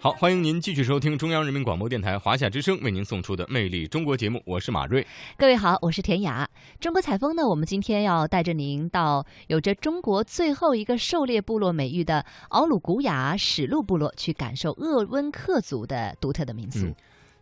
好，欢迎您继续收听中央人民广播电台华夏之声为您送出的《魅力中国》节目，我是马瑞。各位好，我是田雅。中国采风呢，我们今天要带着您到有着中国最后一个狩猎部落美誉的敖鲁古雅史路部落，去感受鄂温克族的独特的民俗。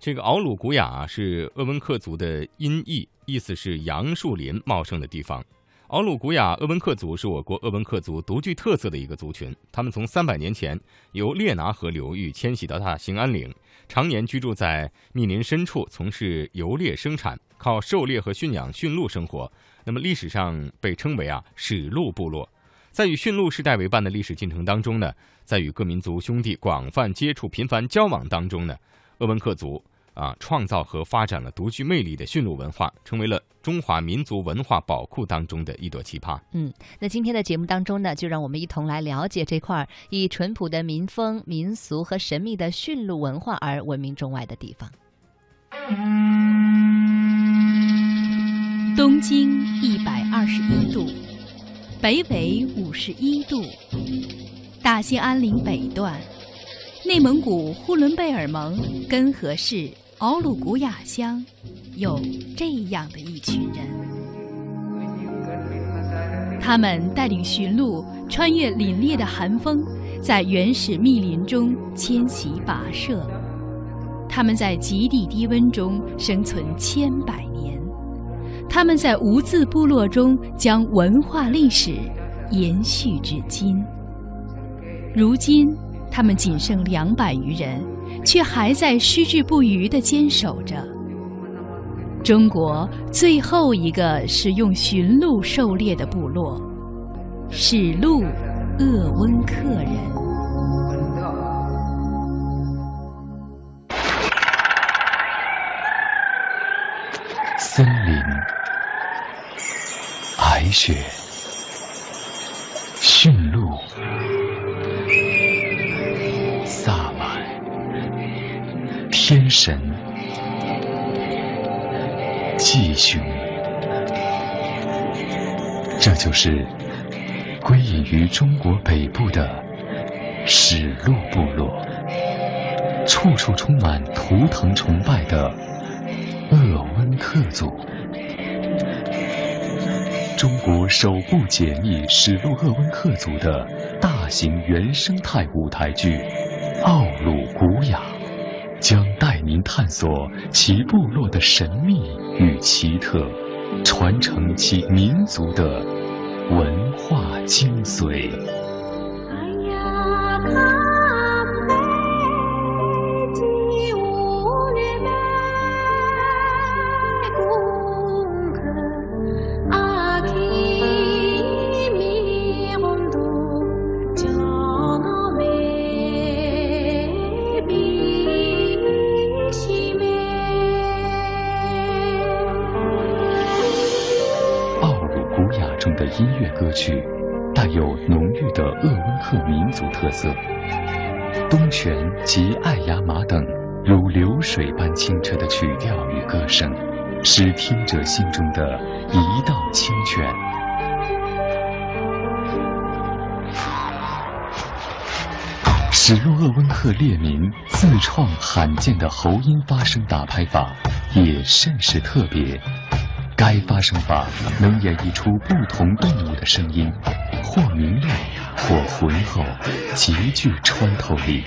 这个敖鲁古雅啊，是鄂温克族的音译，意思是杨树林茂盛的地方。敖鲁古雅鄂温克族是我国鄂温克族独具特色的一个族群。他们从三百年前由列拿河流域迁徙到大兴安岭，常年居住在密林深处，从事游猎生产，靠狩猎和驯养驯鹿生活。那么历史上被称为啊史鹿部落。在与驯鹿世代为伴的历史进程当中呢，在与各民族兄弟广泛接触、频繁交往当中呢，鄂温克族。啊，创造和发展了独具魅力的驯鹿文化，成为了中华民族文化宝库当中的一朵奇葩。嗯，那今天的节目当中呢，就让我们一同来了解这块以淳朴的民风民俗和神秘的驯鹿文化而闻名中外的地方。东经一百二十一度，北纬五十一度，大兴安岭北段，内蒙古呼伦贝尔盟根河市。敖鲁古雅乡有这样的一群人，他们带领驯鹿穿越凛冽的寒风，在原始密林中迁徙跋涉。他们在极地低温中生存千百年，他们在无字部落中将文化历史延续至今。如今，他们仅剩两百余人。却还在矢志不渝地坚守着。中国最后一个使用驯鹿狩猎的部落——史鹿鄂温克人。森林、白雪、驯鹿。天神、继雄，这就是归隐于中国北部的史鹿部落，处处充满图腾崇拜的鄂温克族。中国首部解密史鹿鄂温克族的大型原生态舞台剧《奥鲁古雅》。将带您探索其部落的神秘与奇特，传承其民族的文化精髓。音乐歌曲带有浓郁的鄂温克民族特色，东泉及爱雅马等如流水般清澈的曲调与歌声，使听者心中的一道清泉。史入鄂温克猎民自创罕见的喉音发声打拍法，也甚是特别。该发声法能演绎出不同动物的声音，或明亮，或浑厚，极具穿透力。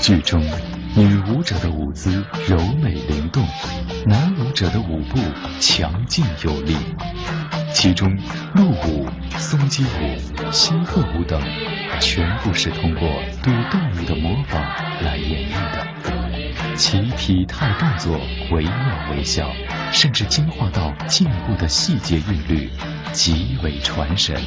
剧中，女舞者的舞姿柔美灵动，男舞者的舞步强劲有力。其中，鹿舞、松鸡舞、仙鹤舞等，全部是通过对动物的模仿来演绎的。其体态动作惟妙惟肖，甚至精化到进步的细节韵律，极为传神。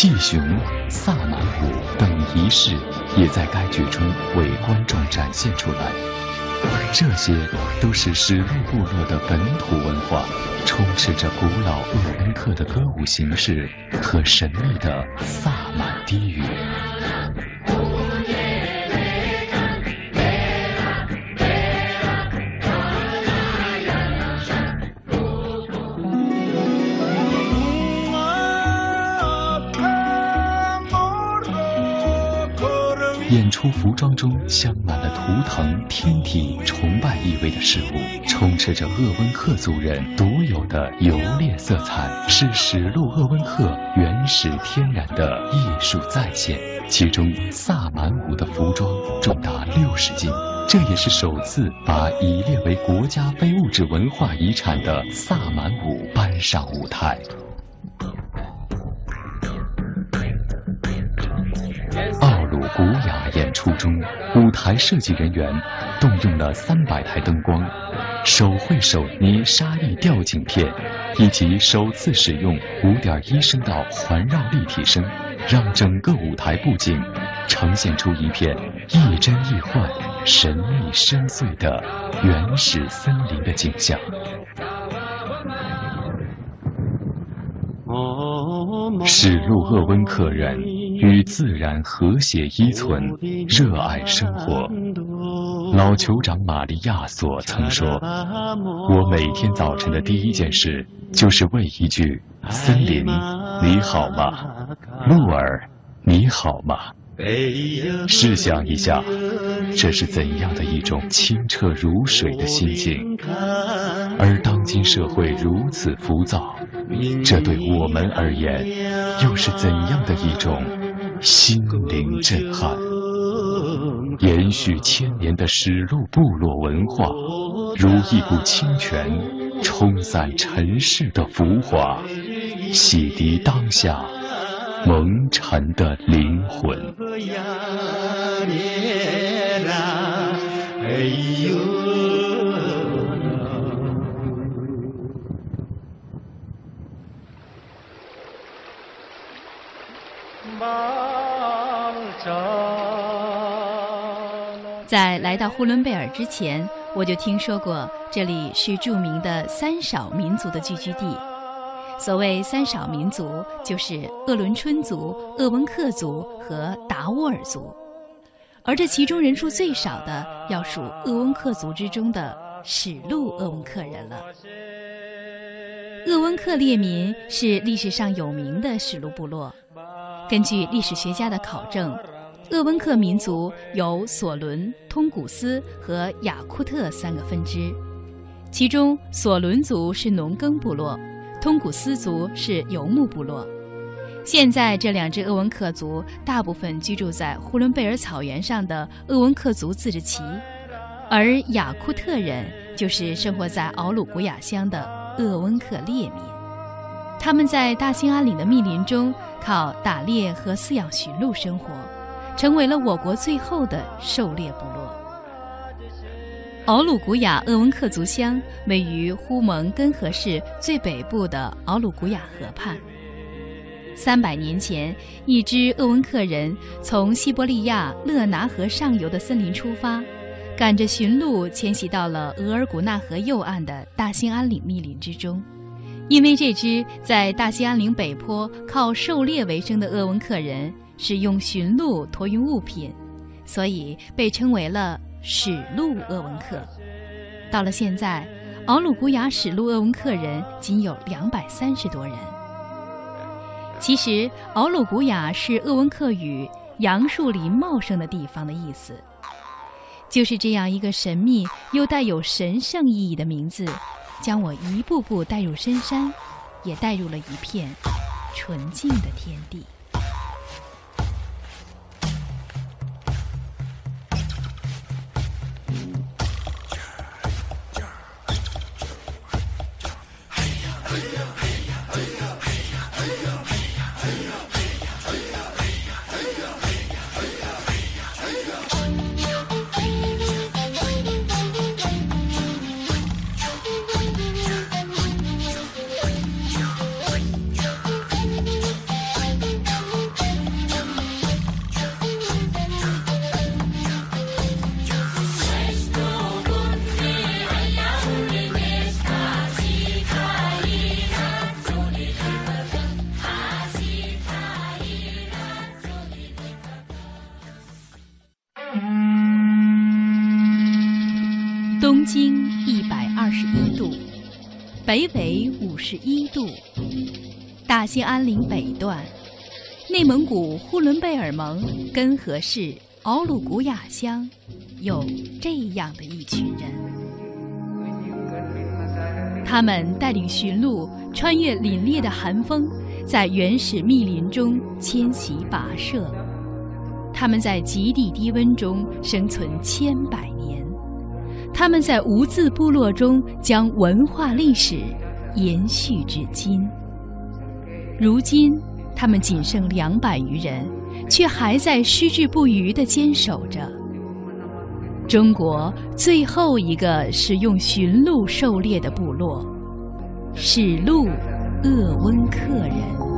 祭雄、萨满舞等仪式也在该剧中为观众展现出来。这些都是史路部落的本土文化，充斥着古老鄂温克的歌舞形式和神秘的萨满低语。演出服装中镶满了图腾、天体、崇拜意味的事物，充斥着鄂温克族人独有的游猎色彩，是史路鄂温克原始天然的艺术再现。其中，萨满舞的服装重达六十斤，这也是首次把已列为国家非物质文化遗产的萨满舞搬上舞台。古雅演出中，舞台设计人员动用了三百台灯光、手绘手捏沙粒吊景片，以及首次使用五点一声道环绕立体声，让整个舞台布景呈现出一片亦真亦幻、神秘深邃的原始森林的景象。史路鄂温克人与自然和谐依存，热爱生活。老酋长玛利亚索曾说：“我每天早晨的第一件事就是问一句：‘森林，你好吗？鹿儿，你好吗？’试想一下，这是怎样的一种清澈如水的心境？而当今社会如此浮躁。”这对我们而言，又是怎样的一种心灵震撼？延续千年的史路部落文化，如一股清泉，冲散尘世的浮华，洗涤当下蒙尘的灵魂。在来到呼伦贝尔之前，我就听说过这里是著名的三少民族的聚居地。所谓三少民族，就是鄂伦春族、鄂温克族和达斡尔族，而这其中人数最少的，要数鄂温克族之中的史路鄂温克人了。鄂温克列民是历史上有名的史路部落，根据历史学家的考证。鄂温克民族有索伦、通古斯和雅库特三个分支，其中索伦族是农耕部落，通古斯族是游牧部落。现在这两支鄂温克族大部分居住在呼伦贝尔草原上的鄂温克族自治旗，而雅库特人就是生活在敖鲁古雅乡的鄂温克列民，他们在大兴安岭的密林中靠打猎和饲养驯鹿生活。成为了我国最后的狩猎部落。敖鲁古雅鄂温克族乡位于呼蒙根河市最北部的敖鲁古雅河畔。三百年前，一支鄂温克人从西伯利亚勒拿河上游的森林出发，赶着驯鹿迁徙到了额尔古纳河右岸的大兴安岭密林之中。因为这支在大兴安岭北坡靠狩猎为生的鄂温克人。是用驯鹿驮运物品，所以被称为了史路鄂温克。到了现在，敖鲁古雅史路鄂温克人仅有两百三十多人。其实，敖鲁古雅是鄂温克语“杨树林茂盛的地方”的意思。就是这样一个神秘又带有神圣意义的名字，将我一步步带入深山，也带入了一片纯净的天地。经一百二十一度，北纬五十一度，大兴安岭北段，内蒙古呼伦贝尔盟根河市奥鲁古雅乡，有这样的一群人。他们带领驯鹿穿越凛冽的寒风，在原始密林中迁徙跋涉。他们在极地低温中生存千百年，他们在无字部落中将文化历史延续至今。如今，他们仅剩两百余人，却还在矢志不渝地坚守着。中国最后一个使用驯鹿狩猎的部落——史路鄂温克人。